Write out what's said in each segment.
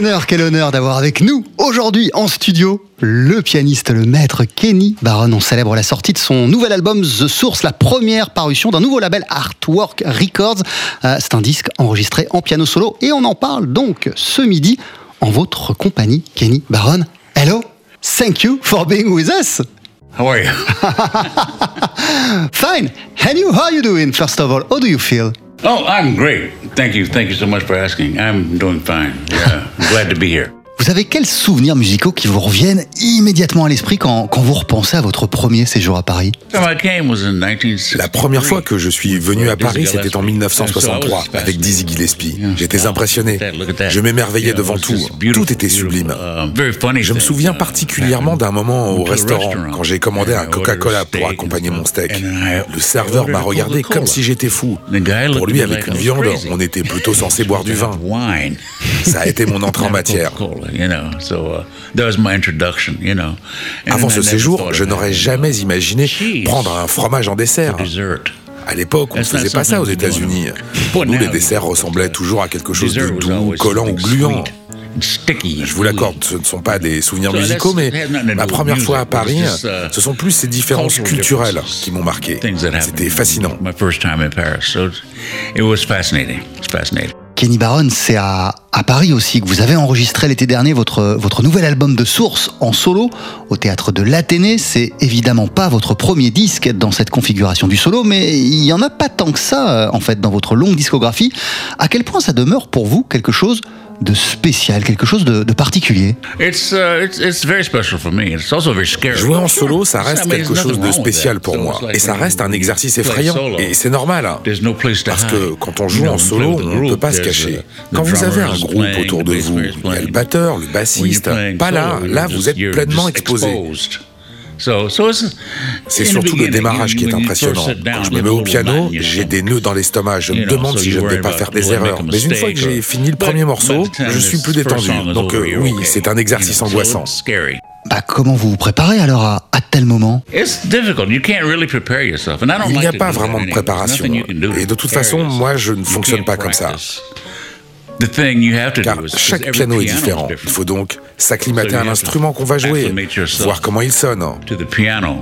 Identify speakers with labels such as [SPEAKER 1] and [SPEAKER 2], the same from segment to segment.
[SPEAKER 1] Quel honneur, quel honneur d'avoir avec nous aujourd'hui en studio le pianiste, le maître Kenny Barron. On célèbre la sortie de son nouvel album The Source, la première parution d'un nouveau label Artwork Records. Euh, c'est un disque enregistré en piano solo et on en parle donc ce midi en votre compagnie, Kenny Barron. Hello, thank you for being with us.
[SPEAKER 2] How are you?
[SPEAKER 1] Fine. And you, how are you doing? First of all, how do you feel?
[SPEAKER 2] Oh, I'm great. Thank you. Thank you so much for asking. I'm doing fine. Yeah, I'm glad to be here.
[SPEAKER 1] Vous avez quels souvenirs musicaux qui vous reviennent immédiatement à l'esprit quand, quand vous repensez à votre premier séjour à Paris?
[SPEAKER 3] La première fois que je suis venu à Paris, c'était en 1963 avec Dizzy Gillespie. J'étais impressionné. Je m'émerveillais devant tout. Tout était sublime. Je me souviens particulièrement d'un moment au restaurant quand j'ai commandé un Coca-Cola pour accompagner mon steak. Le serveur m'a regardé comme si j'étais fou. Pour lui, avec une viande, on était plutôt censé boire du vin. Ça a été mon entrée en matière. Avant ce séjour, je n'aurais jamais imaginé prendre un fromage en dessert. À l'époque, on ne faisait pas ça aux États-Unis. Pour nous, les desserts ressemblaient toujours à quelque chose de doux, collant ou gluant. Je vous l'accorde, ce ne sont pas des souvenirs musicaux, mais ma première fois à Paris, uh, ce sont plus ces différences culturelles qui m'ont marqué. C'était fascinant.
[SPEAKER 1] Kenny Barron, c'est à, Paris aussi que vous avez enregistré l'été dernier votre, votre nouvel album de source en solo au théâtre de l'Athénée. C'est évidemment pas votre premier disque dans cette configuration du solo, mais il y en a pas tant que ça euh, en fait dans votre longue discographie. À quel point ça demeure pour vous quelque chose de spécial, quelque chose de, particulier.
[SPEAKER 3] Jouer en solo, ça reste quelque chose de spécial pour moi. Et ça reste un exercice effrayant. Et c'est normal. Hein. Parce que quand on joue en solo, on ne peut pas se cacher. Quand vous avez un groupe autour de vous, il y a le batteur, le bassiste. Pas là. Là, vous êtes pleinement exposé. C'est surtout le démarrage qui est impressionnant. Quand je me mets au piano, j'ai des nœuds dans l'estomac. Je me demande si je ne vais pas faire des erreurs. Mais une fois que j'ai fini le premier morceau, je suis plus détendu. Donc euh, oui, c'est un exercice angoissant.
[SPEAKER 1] Bah, comment vous vous préparez alors à, à tel moment
[SPEAKER 3] Il n'y a pas vraiment de préparation. Et de toute façon, moi, je ne fonctionne pas comme ça. Car chaque piano est différent. Il faut donc s'acclimater à l'instrument qu'on va jouer, voir comment il sonne.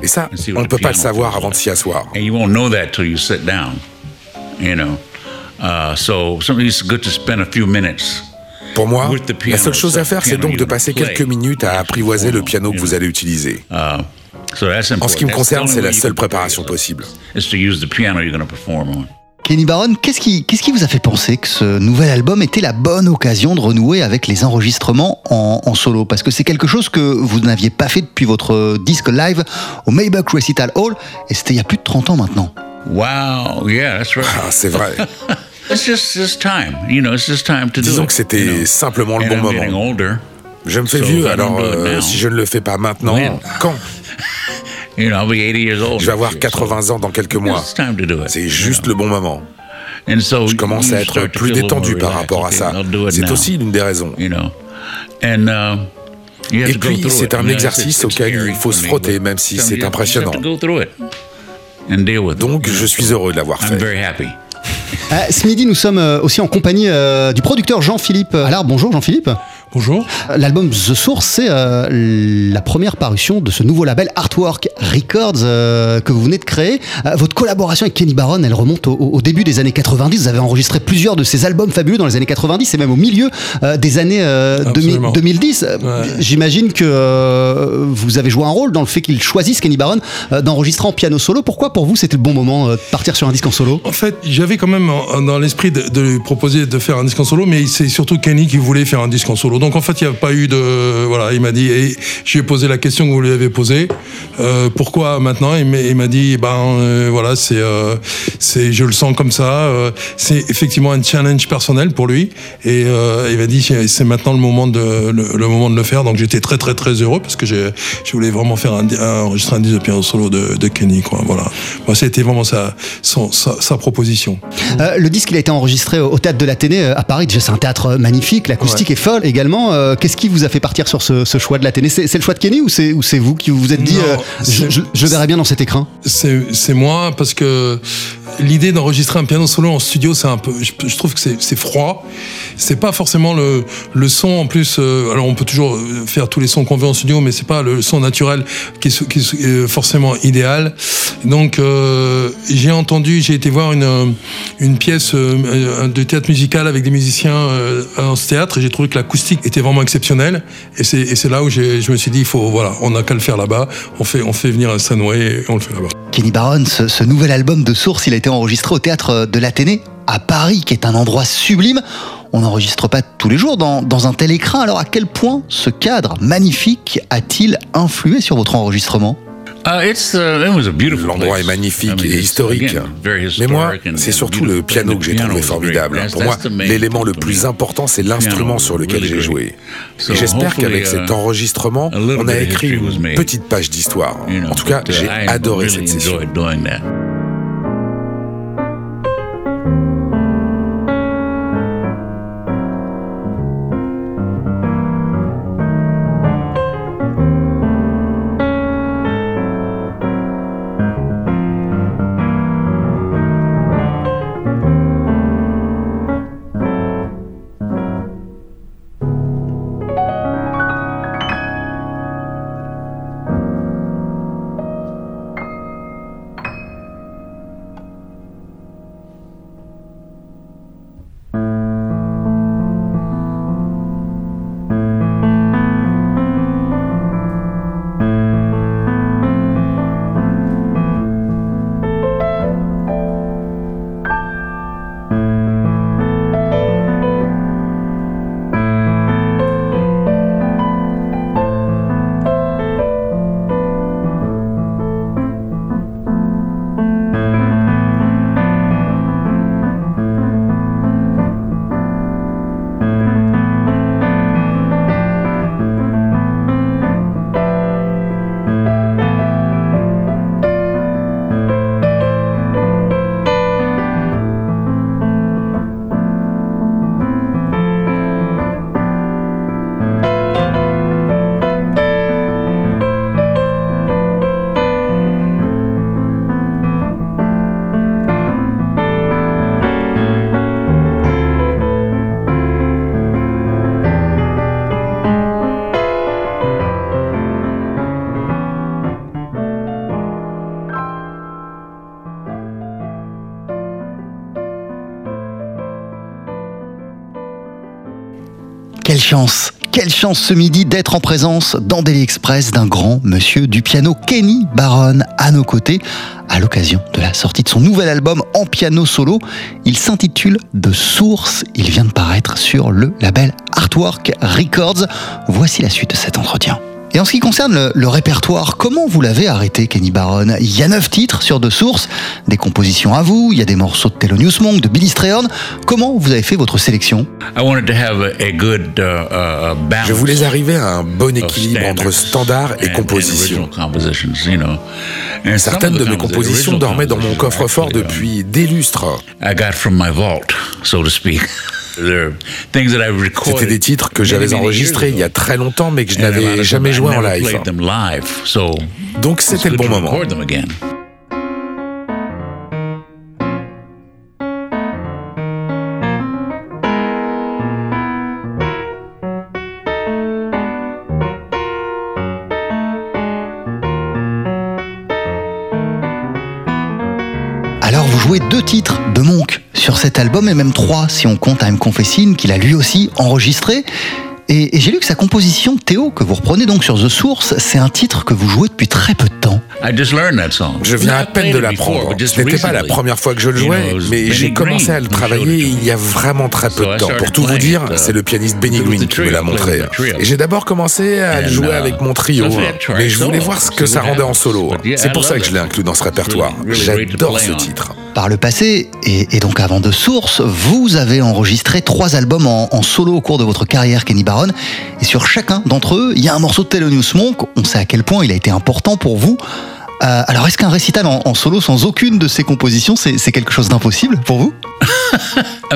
[SPEAKER 3] Et ça, on ne peut pas le savoir avant de s'y asseoir. Pour moi, la seule chose à faire, c'est donc de passer quelques minutes à apprivoiser le piano que vous allez utiliser. Uh, en ce qui me concerne, c'est la seule préparation possible.
[SPEAKER 1] Kenny Barron, qu'est-ce qui, qu'est-ce qui vous a fait penser que ce nouvel album était la bonne occasion de renouer avec les enregistrements en, solo? Parce que c'est quelque chose que vous n'aviez pas fait depuis votre disque live au Maybach Recital Hall, et c'était il y a plus de 30 ans maintenant.
[SPEAKER 2] Wow, yeah, that's right.
[SPEAKER 3] Ah, c'est vrai.
[SPEAKER 2] it's just, it's time, you know, it's just time to
[SPEAKER 3] Disons
[SPEAKER 2] do
[SPEAKER 3] que c'était simplement le bon moment. Je me fais vieux, alors euh, si je ne le fais pas maintenant, quand? Je vais avoir 80 ans dans quelques mois. C'est juste le bon moment. Je commence à être plus détendu par rapport à ça. C'est aussi l'une des raisons. Uh, Et puis, c'est un exercice auquel il faut se frotter, même si c'est impressionnant. Donc, je suis heureux de l'avoir fait.
[SPEAKER 1] Euh, ce midi, nous sommes euh, aussi en compagnie euh, du producteur Jean-Philippe Alors, Bonjour Jean-Philippe.
[SPEAKER 4] Bonjour.
[SPEAKER 1] L'album The Source, c'est euh, la première parution de ce nouveau label Artwork Records euh, que vous venez de créer. Euh, votre collaboration avec Kenny Barron, elle remonte au, début des années 90. Vous avez enregistré plusieurs de ces albums fabuleux dans les années 90 et même au milieu des années 2010. J'imagine que vous avez joué un rôle dans le fait qu'il choisisse Kenny Barron d'enregistrer en piano solo. Pourquoi pour vous c'était le bon moment de partir sur un disque en solo?
[SPEAKER 4] En fait, j'avais quand même dans l'esprit de, de lui proposer de faire un disque en solo, mais c'est surtout Kenny qui voulait faire un disque en solo. Donc en fait, il n'y a pas eu de. Voilà, il m'a dit. Et j'ai posé la question que vous lui avez posée. Euh, pourquoi maintenant? Il m'a dit ben euh, voilà, c'est. Euh, c'est je le sens comme ça. c'est effectivement un challenge personnel pour lui. Et il m'a dit c'est maintenant le moment, de, le, moment de le faire. Donc j'étais très très très heureux parce que je voulais vraiment faire un, enregistrer un disque de piano solo de, de Kenny. Quoi, voilà. Moi, c'était vraiment sa, sa, sa, proposition.
[SPEAKER 1] le disque, il a été enregistré au théâtre de l'Athénée à Paris. Déjà, c'est un théâtre magnifique. L'acoustique est folle également. Euh, qu'est-ce qui vous a fait partir sur ce, choix de la télé? C'est le choix de Kenny ou c'est vous qui vous êtes dit euh, je, verrais bien dans cet écran?
[SPEAKER 4] C'est moi parce que l'idée d'enregistrer un piano solo en studio, c'est un peu, je, trouve que c'est froid. C'est pas forcément le, son en plus. Euh, alors on peut toujours faire tous les sons qu'on veut en studio, mais c'est pas le son naturel qui est, est forcément idéal. Donc euh, j'ai entendu, j'ai été voir une, pièce euh, de théâtre musical avec des musiciens euh, en ce théâtre et j'ai trouvé que l'acoustique était vraiment exceptionnelle. Et c'est là où je me suis dit, il faut, voilà, on n'a qu'à le faire là-bas. On fait, on fait venir un Sunway et on le fait là-bas.
[SPEAKER 1] Kenny Barron, ce, nouvel album de Source, il a été enregistré au théâtre de l'Athénée à Paris, qui est un endroit sublime. On n'enregistre pas tous les jours dans, dans, un tel écran. Alors à quel point ce cadre magnifique a-t-il influé sur votre enregistrement?
[SPEAKER 3] Uh, uh, L'endroit est magnifique et historique. Mais moi, c'est surtout le piano que j'ai trouvé formidable. Pour moi, l'élément le plus important, c'est l'instrument sur lequel j'ai joué. Et j'espère qu'avec uh, cet enregistrement, on a écrit une petite page d'histoire. En tout cas, j'ai adoré cette session.
[SPEAKER 1] Quelle chance ce midi d'être en présence dans Daily Express d'un grand monsieur du piano, Kenny Barron, à nos côtés, à l'occasion de la sortie de son nouvel album en piano solo. Il s'intitule De Source. Il vient de paraître sur le label Artwork Records. Voici la suite de cet entretien. Et en ce qui concerne le, répertoire, comment vous l'avez arrêté, Kenny Barron Il y a neuf titres sur deux sources, des compositions à vous, il y a des morceaux de Thelonious Monk, de Billy Strayhorn. Comment vous avez fait votre sélection?
[SPEAKER 3] Uh, uh, Je voulais arriver à un bon équilibre entre standard et composition. Certaines de mes compositions dormaient dans mon coffre-fort depuis des lustres. C'était des titres que j'avais enregistrés il y a très longtemps, mais que je n'avais jamais joué en live. Donc c'était le bon moment.
[SPEAKER 1] Deux titres de Monk sur cet album, et même trois si on compte I'm Confessing, qu'il a lui aussi enregistré. Et, j'ai lu que sa composition, Théo, que vous reprenez donc sur The Source, c'est un titre que vous jouez depuis très peu de temps.
[SPEAKER 3] Je viens à peine de l'apprendre. Ce n'était pas la première fois que je le jouais, mais j'ai commencé à le travailler il y a vraiment très peu de temps. Pour tout vous dire, c'est le pianiste Benny Green qui me l'a montré. Et j'ai d'abord commencé à le jouer uh, avec mon trio, mais je voulais voir ce que ça rendait en solo. C'est pour ça que je l'ai inclus dans ce répertoire. J'adore ce titre.
[SPEAKER 1] Par le passé, et, donc avant de Source, vous avez enregistré trois albums en, solo au cours de votre carrière, Kenny Barron. Et sur chacun d'entre eux, il y a un morceau de Thelonious Monk. On sait à quel point il a été important pour vous. Euh, alors, est-ce qu'un récital en, solo sans aucune de ces compositions, c'est quelque chose d'impossible pour vous?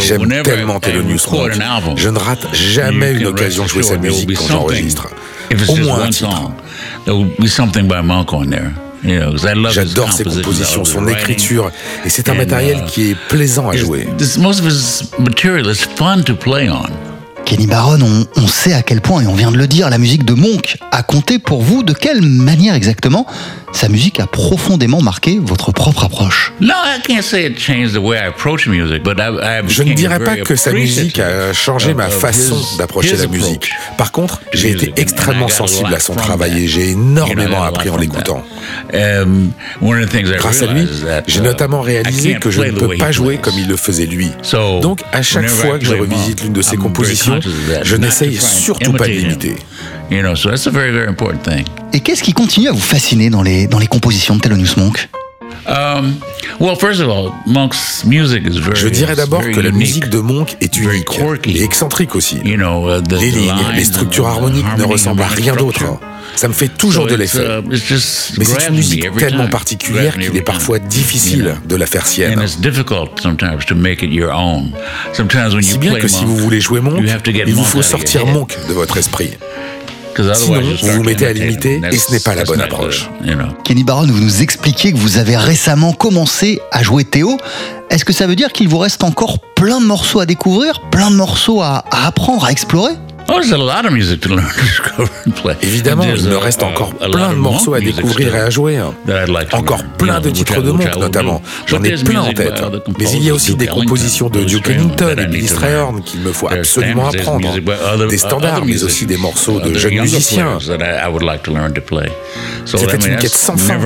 [SPEAKER 3] J'aime tellement Thelonious Monk. Je ne rate jamais une occasion de jouer sa musique quand j'enregistre. Au moins un titre. J'adore ses compositions, son écriture, et c'est un matériel
[SPEAKER 2] uh,
[SPEAKER 3] qui est plaisant à jouer.
[SPEAKER 1] Kenny Barron, on, on, sait à quel point, et on vient de le dire, la musique de Monk a compté pour vous. De quelle manière exactement sa musique a profondément marqué votre propre approche.
[SPEAKER 3] Je ne dirais pas que sa musique a changé ma façon d'approcher la musique. Par contre, j'ai été extrêmement sensible à son travail et j'ai énormément appris en l'écoutant.
[SPEAKER 2] Um,
[SPEAKER 3] Grâce à lui, j'ai notamment réalisé que je ne peux pas jouer comme il le faisait lui. Donc, à chaque fois que je revisite l'une de ses compositions, je n'essaye surtout pas de l'imiter.
[SPEAKER 1] Et qu'est-ce qui continue à vous fasciner dans les, dans les compositions de Thelonious Monk?
[SPEAKER 2] Um,
[SPEAKER 3] je dirais d'abord que la musique de Monk est unique et excentrique aussi.
[SPEAKER 2] Uh,
[SPEAKER 3] les lignes, les structures harmoniques ne ressemblent à rien d'autre. Ça me fait toujours de l'effet.
[SPEAKER 2] Uh,
[SPEAKER 3] Mais c'est une musique tellement particulière qu'il est parfois difficile de la faire sienne. Si bien que si vous voulez jouer Monk, il vous faut sortir Monk de votre esprit. Sinon, vous vous mettez à l'imiter et ce n'est pas la bonne approche.
[SPEAKER 1] Kenny Barron, vous nous expliquez que vous avez récemment commencé à jouer Théo. Est-ce que ça veut dire qu'il vous reste encore plein de morceaux à découvrir, plein de morceaux à, à apprendre, à explorer?
[SPEAKER 3] Évidemment, il me reste encore plein de morceaux à découvrir et à jouer. Encore plein de titres de Monk, notamment. J'en ai plein en tête. Mais il y a aussi des compositions de Duke Ellington et Billy Strayhorn qu'il me faut absolument apprendre. Des standards, mais aussi des morceaux de jeunes musiciens. C'était une quête sans fin.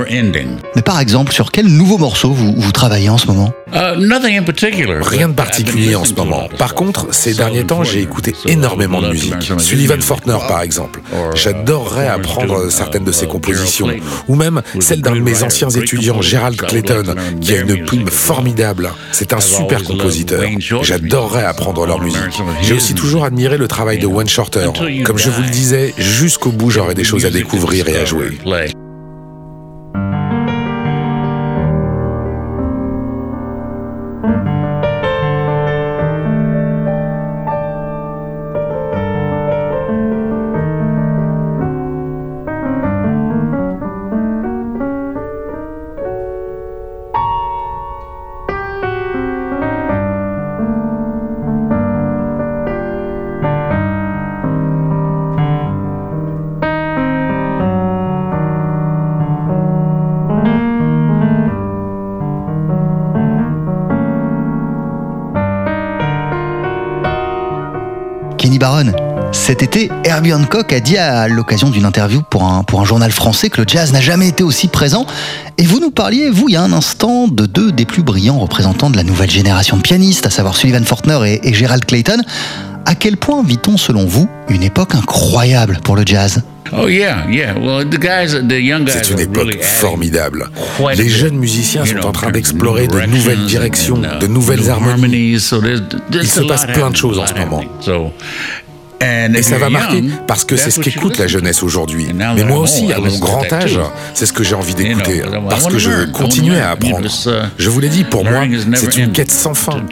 [SPEAKER 1] Mais par exemple, sur quel nouveau morceau vous, vous travaillez en ce moment?
[SPEAKER 3] Rien de particulier en ce moment. Par contre, ces derniers temps, j'ai écouté énormément de musique. Sullivan Fortner, par exemple. J'adorerais apprendre certaines de ses compositions. Ou même celle d'un de mes anciens étudiants, Gerald Clayton, qui a une plume formidable. C'est un super compositeur. J'adorerais apprendre leur musique. J'ai aussi toujours admiré le travail de One Shorter. Comme je vous le disais, jusqu'au bout, j'aurais des choses à découvrir et à jouer.
[SPEAKER 1] Été, Herbie Hancock a dit à l'occasion d'une interview pour un, pour un journal français que le jazz n'a jamais été aussi présent. Et vous nous parliez, vous, il y a un instant, de deux des plus brillants représentants de la nouvelle génération de pianistes, à savoir Sullivan Fortner et, Gerald Clayton. À quel point vit-on, selon vous, une époque incroyable pour le jazz?
[SPEAKER 2] Oh,
[SPEAKER 3] C'est une époque formidable. Les jeunes musiciens sont en train d'explorer de nouvelles directions, de nouvelles harmonies. Il se passe plein de choses en ce moment. Et ça va marquer parce que c'est ce qu'écoute la jeunesse aujourd'hui. Mais moi aussi, à mon grand âge, c'est ce que j'ai envie d'écouter parce que je veux continuer à apprendre. Je vous l'ai dit, pour moi, c'est une quête sans fin.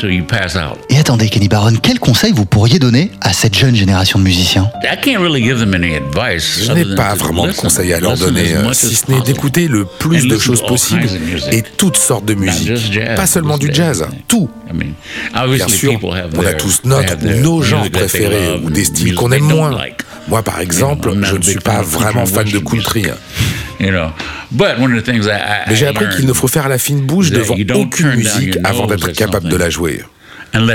[SPEAKER 1] Et attendez, Kenny Barron, quel conseil vous pourriez donner à cette jeune génération de musiciens?
[SPEAKER 3] Je n'ai pas vraiment de conseils à leur donner, si ce n'est d'écouter le plus de choses possibles et toutes sortes de musique. Pas seulement du jazz, tout. Bien sûr, on a tous notre ou nos genres préférés ou des styles qu'on aime moins. Moi, par exemple, je ne suis pas vraiment fan de country. Mais j'ai appris qu'il ne faut faire la fine bouche devant aucune musique avant d'être capable de la jouer.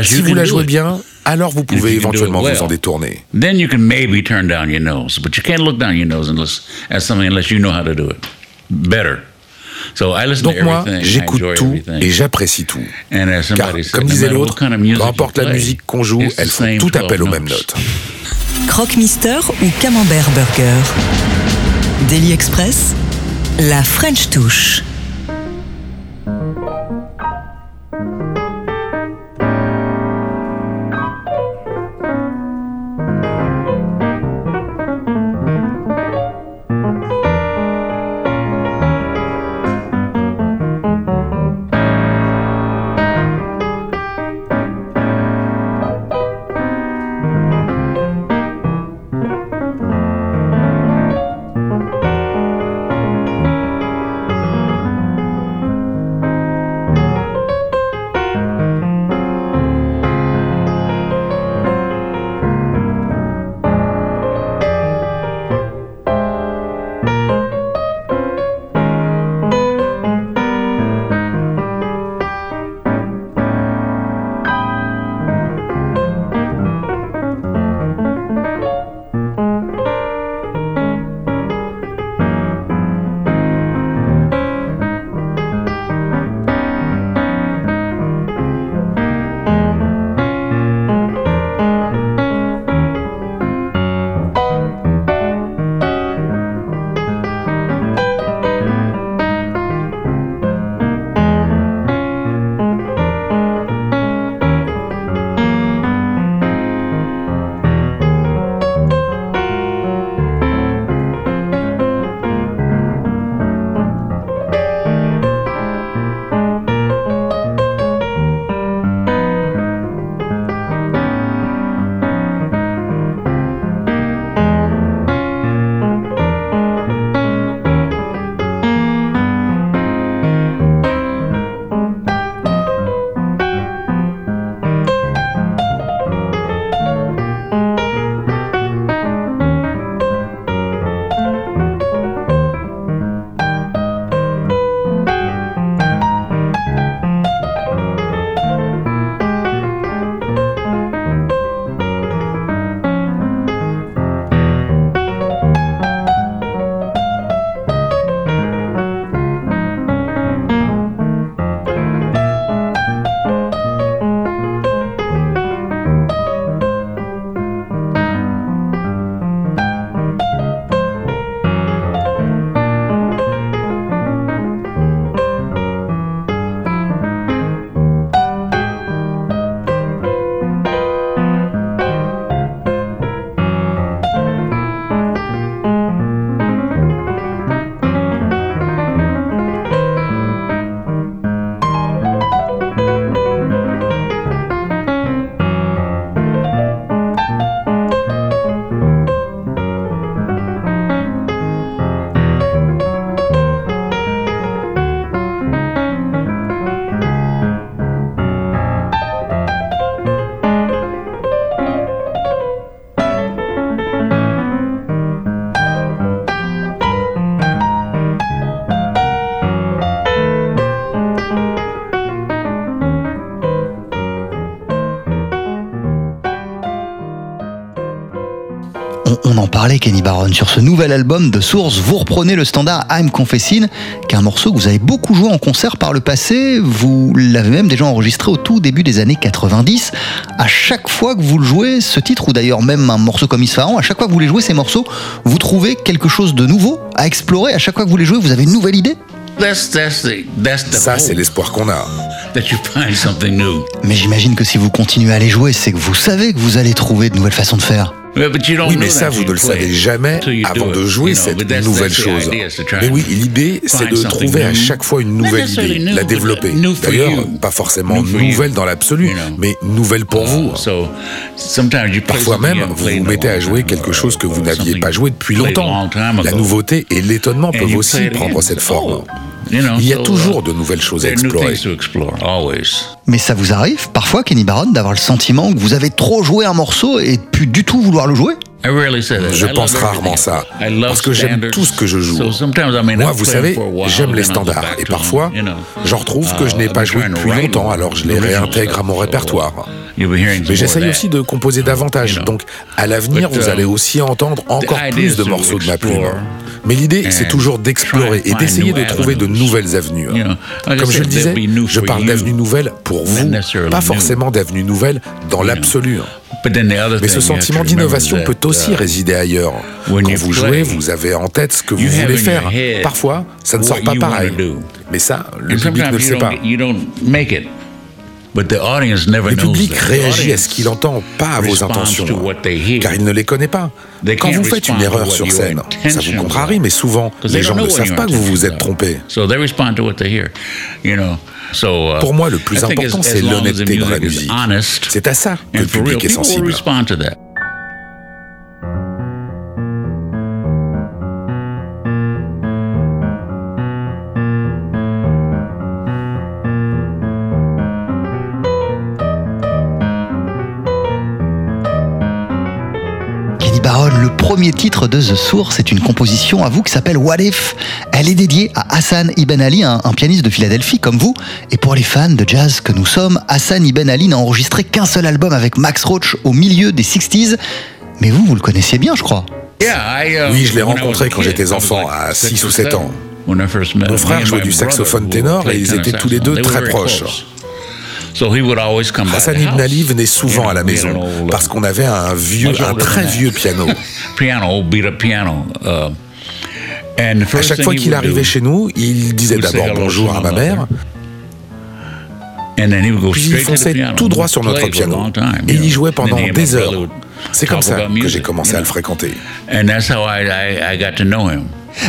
[SPEAKER 3] Si vous la jouez bien, alors vous pouvez éventuellement vous en détourner.
[SPEAKER 2] Then you can maybe turn down your nose, but you can't look down your nose unless, at something unless you know how to do it better.
[SPEAKER 3] Donc moi, j'écoute tout et j'apprécie tout. Car, comme disait l'autre, peu importe la musique qu'on joue, elles font tout appel aux mêmes notes.
[SPEAKER 5] Croque Mister ou Camembert Burger? Daily Express, la French touche.
[SPEAKER 1] Sur ce nouvel album de Source, vous reprenez le standard I'm Confessing, qui est un morceau que vous avez beaucoup joué en concert par le passé. Vous l'avez même déjà enregistré au tout début des années 90. À chaque fois que vous le jouez, ce titre, ou d'ailleurs même un morceau comme Isfahan, à chaque fois que vous les jouez ces morceaux, vous trouvez quelque chose de nouveau à explorer. À chaque fois que vous les jouez, vous avez une nouvelle idée
[SPEAKER 3] ça, c'est l'espoir qu'on a.
[SPEAKER 1] Mais j'imagine que si vous continuez à les jouer, c'est que vous savez que vous allez trouver de nouvelles façons de faire.
[SPEAKER 3] Oui, mais ça, vous ne le savez jamais avant de jouer cette nouvelle chose. Mais oui, l'idée, c'est de trouver à chack fois une nouvelle idée, la développer. D'ailleurs, pas forcément nouvelle dans l'absolu, mais nouvelle pour vous. Parfois même, vous vous mettez à jouer quelque chose que vous n'aviez pas joué depuis longtemps. La nouveauté et l'étonnement peuvent aussi prendre cette forme. Il y a toujours de nouvelles choses à explorer.
[SPEAKER 1] Mais ça vous arrive parfois, Kenny Barron, d'avoir le sentiment que vous avez trop joué un morceau et plus du tout vouloir le jouer?
[SPEAKER 3] Je pense rarement ça, parce que j'aime tout ce que je joue. Moi, vous savez, j'aime les standards, et parfois, j'en retrouve que je n'ai pas joué depuis longtemps, alors je les réintègre à mon répertoire. Mais j'essaye aussi de composer davantage, donc à l'avenir, vous allez aussi entendre encore plus de morceaux de ma plume. Mais l'idée, c'est toujours d'explorer et d'essayer de trouver de nouvelles avenues. Comme je le disais, je parle d'avenues nouvelles pour vous, pas forcément d'avenues nouvelles dans l'absolu. Mais ce sentiment d'innovation peut aussi résider ailleurs. Quand vous jouez, vous avez en tête ce que vous voulez faire. Parfois, ça ne sort pas pareil. Mais ça, le public ne le sait pas. Le public réagit à ce qu'il entend, pas à vos intentions, car il ne les connaît pas. Quand vous faites une erreur sur scène, ça vous contrarie, mais souvent, les gens ne savent pas que vous vous êtes trompé. Pour moi, le plus important, c'est l'honnêteté dans la musique. C'est à ça que le public est sensible.
[SPEAKER 1] Premier titre de The Source est une composition à vous qui s'appelle What If. Elle est dédiée à Hassan Ibn Ali, un, pianiste de Philadelphie comme vous. Et pour les fans de jazz que nous sommes, Hassan Ibn Ali n'a enregistré qu'un seul album avec Max Roach au milieu des 60s. Mais vous, vous le connaissiez bien, je crois.
[SPEAKER 3] Uh, oui, je l'ai rencontré quand j'étais enfant, à 6 ou 7 ans. Mon frère jouait du saxophone ténor et ils étaient tous les deux très proches. Hassan Ibn Ali venait souvent à la maison parce qu'on avait un vieux, un très vieux piano. Uh, à chaque fois qu'il arrivait chez nous, il disait d'abord bonjour à ma mère. Puis il fonçait tout droit sur notre piano. Et il y jouait pendant des heures. C'est comme ça que j'ai commencé à le fréquenter.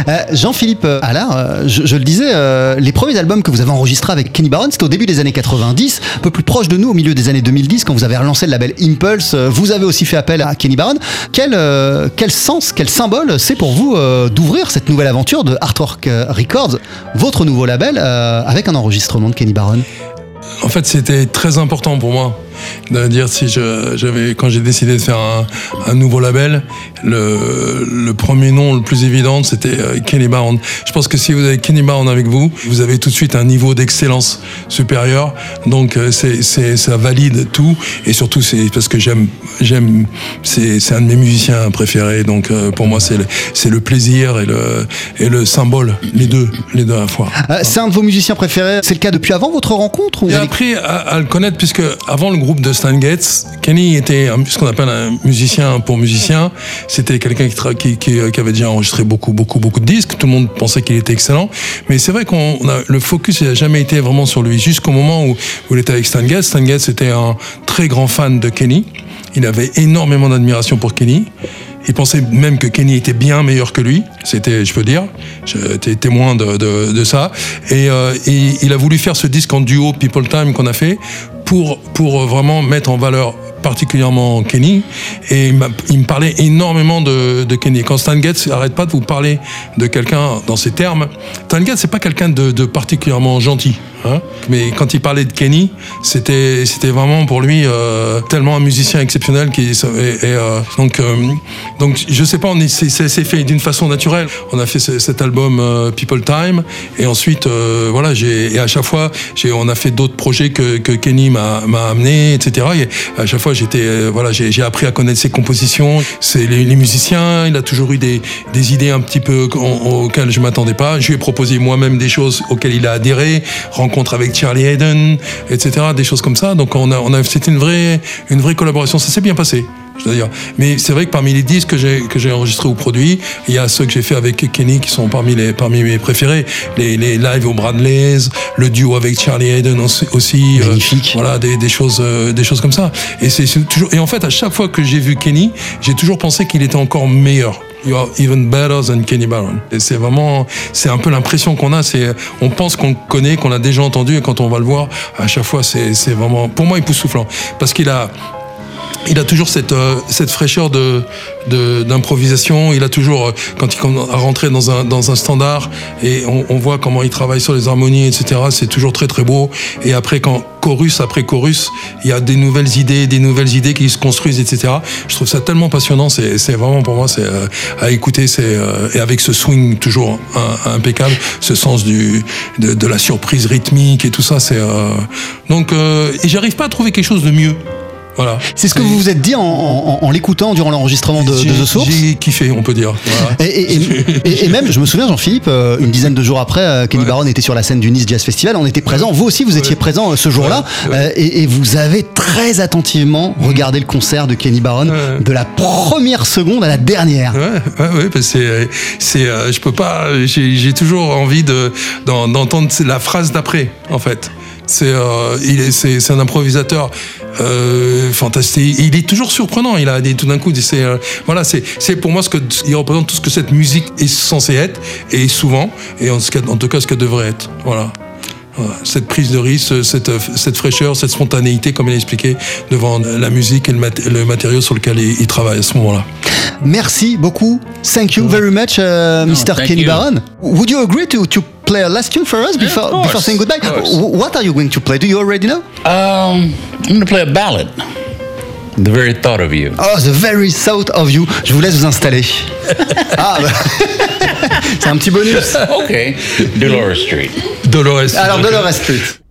[SPEAKER 1] Euh, Jean-Philippe Allard, euh, je, le disais, euh, les premiers albums que vous avez enregistrés avec Kenny Barron, c'était au début des années 90, un peu plus proche de nous, au milieu des années 2010, quand vous avez relancé le label Impulse. vous avez aussi fait appel à Kenny Barron. Quel, quel sens, quel symbole c'est pour vous d'ouvrir cette nouvelle aventure de Artwork Records, votre nouveau label, avec un enregistrement de Kenny Barron
[SPEAKER 4] En fait, c'était très important pour moi de dire si j'avais quand j'ai décidé de faire un, nouveau label, le, le, premier nom le plus évident c'était euh, Kenny Barron. Je pense que si vous avez Kenny Barron avec vous, vous avez tout de suite un niveau d'excellence supérieur. Donc euh, c'est ça valide tout et surtout c'est parce que j'aime j'aime c'est un de mes musiciens préférés. Donc euh, pour moi c'est le, c'est le plaisir et le et le symbole les deux les deux à la fois.
[SPEAKER 1] c'est un de vos musiciens préférés. C'est le cas depuis avant votre rencontre
[SPEAKER 4] J'ai appris à, à, le connaître puisque avant le groupe de Stan Getz, Kenny était ce qu'on appelle un musicien pour musicien. C'était quelqu'un qui, qui, avait déjà enregistré beaucoup, beaucoup, beaucoup de disques. Tout le monde pensait qu'il était excellent. Mais c'est vrai qu'on le focus n'a jamais été vraiment sur lui. Jusqu'au moment où, où il était avec Stan Getz. Stan Getz était un très grand fan de Kenny. Il avait énormément d'admiration pour Kenny. Il pensait même que Kenny était bien meilleur que lui. C'était, je peux dire, j'étais témoin de, ça. Et, euh, il a voulu faire ce disque en duo People Time qu'on a fait pour, pour vraiment mettre en valeur particulièrement Kenny. Et il, me parlait énormément de, de, Kenny. Quand Stan Getz arrête pas de vous parler de quelqu'un dans ces termes, Stan Getz c'est pas quelqu'un de, particulièrement gentil. Hein. Mais quand il parlait de Kenny, c'était c'était vraiment pour lui euh, tellement un musicien exceptionnel qui et, euh, donc euh, donc je sais pas, on c'est fait d'une façon naturelle. On a fait cet album People Time et ensuite voilà j'ai et à chaque fois j'ai on a fait d'autres projets que, que Kenny m'a amené etc. Et à chaque fois j'étais voilà j'ai appris à connaître ses compositions, c'est les, musiciens. Il a toujours eu des des idées un petit peu auxquelles je m'attendais pas. Je lui ai proposé moi-même des choses auxquelles il a adhéré rencontre avec Charlie Hayden, etc. Des choses comme ça. Donc on a, on c'était une vraie, une vraie collaboration. Ça s'est bien passé. Je veux dire. Mais c'est vrai que parmi les disques que j'ai que j'ai enregistrés ou produits, il y a ceux que j'ai fait avec Kenny qui sont parmi les parmi mes préférés. Les, les lives au Bradley's, le duo avec Charlie Hayden aussi.
[SPEAKER 6] Euh, Magnifique.
[SPEAKER 4] voilà des, des choses euh, des choses comme ça. Et c'est toujours et en fait à chaque fois que j'ai vu Kenny, j'ai toujours pensé qu'il était encore meilleur. You are even better than Kenny Barron. Et c'est vraiment, c'est un peu l'impression qu'on a. C'est, on pense qu'on connaît, qu'on a déjà entendu, et quand on va le voir, à chaque fois, c'est, c'est vraiment, pour moi, époustouflant. Parce qu'il a, il a toujours cette, euh, cette fraîcheur de, d'improvisation. Il a toujours, euh, quand il a rentré dans un, dans un standard, et on, on, voit comment il travaille sur les harmonies, etc., c'est toujours très très beau. Et après, quand chorus après chorus, il y a des nouvelles idées, des nouvelles idées qui se construisent, etc. Je trouve ça tellement passionnant. C'est, vraiment pour moi, c'est euh, à écouter. C'est et avec ce swing toujours impeccable, ce sens du de, de, la surprise rythmique et tout ça. C'est donc et j'arrive pas à trouver quelque chose de mieux. Voilà.
[SPEAKER 6] C'est ce que vous vous êtes dit en, l'écoutant durant l'enregistrement de, The Source
[SPEAKER 4] J'ai kiffé, on peut dire.
[SPEAKER 6] Et, même, je me souviens, Jean-Philippe, euh, une dizaine de jours après, euh, Kenny Barron était sur la scène du Nice Jazz Festival. On était présents. Vous aussi, vous étiez présent euh, ce jour-là. et, vous avez très attentivement mhm. regardé le concert de Kenny Barron de la première seconde à la dernière.
[SPEAKER 4] Ouais, ouais, ouais c'est, c'est, je peux pas. J'ai toujours envie de, d'entendre la phrase d'après, en fait. C'est, euh, il est, c'est, c'est un improvisateur euh, fantastique. Il est toujours surprenant. Il a des, tout d'un coup, c'est, euh, voilà, c'est, c'est pour moi ce que il représente tout ce que cette musique est censée être et souvent et en, en tout cas ce qu'elle devrait être. Voilà. Cette prise de risque, cette, cette fraîcheur, cette spontanéité, comme il a expliqué, devant la musique et le, mat le matériau sur lequel il, il travaille à ce moment-là.
[SPEAKER 6] Merci beaucoup. Thank you very much, uh, Mr. Kenny you. Baron. Would you agree to, to play a last tune for us before,
[SPEAKER 2] course,
[SPEAKER 6] before saying goodbye? What are you going to play? Do you already know?
[SPEAKER 2] Um, I'm going to play a ballad. The very thought of you.
[SPEAKER 6] Oh, the very thought of you. Je vous laisse vous installer. ah, bah. c'est un petit bonus.
[SPEAKER 2] Ok. Dolores Street.
[SPEAKER 4] Dolores.
[SPEAKER 6] Alors, Dolores Street.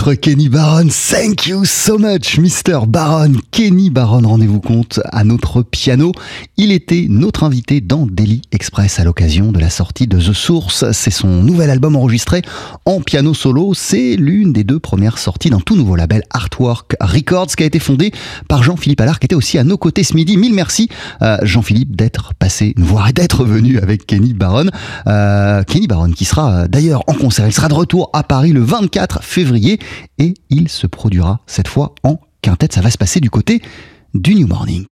[SPEAKER 1] Kenny Barron. Thank you so much, Mr. Baron. Kenny Barron, rendez-vous compte, à notre piano. Il était notre invité dans Daily Express à l'occasion de la sortie de The Source. C'est son nouvel album enregistré en piano solo. C'est l'une des deux premières sorties d'un tout nouveau label Artwork Records qui a été fondé par Jean-Philippe Allard qui était aussi à nos côtés ce midi. Mille merci Jean-Philippe d'être passé nous voir et d'être venu avec Kenny Barron. Euh, Kenny Barron qui sera d'ailleurs en concert. Il sera de retour à Paris le 24 février et il se produira cette fois en quintette. Ça va se passer du côté du New Morning.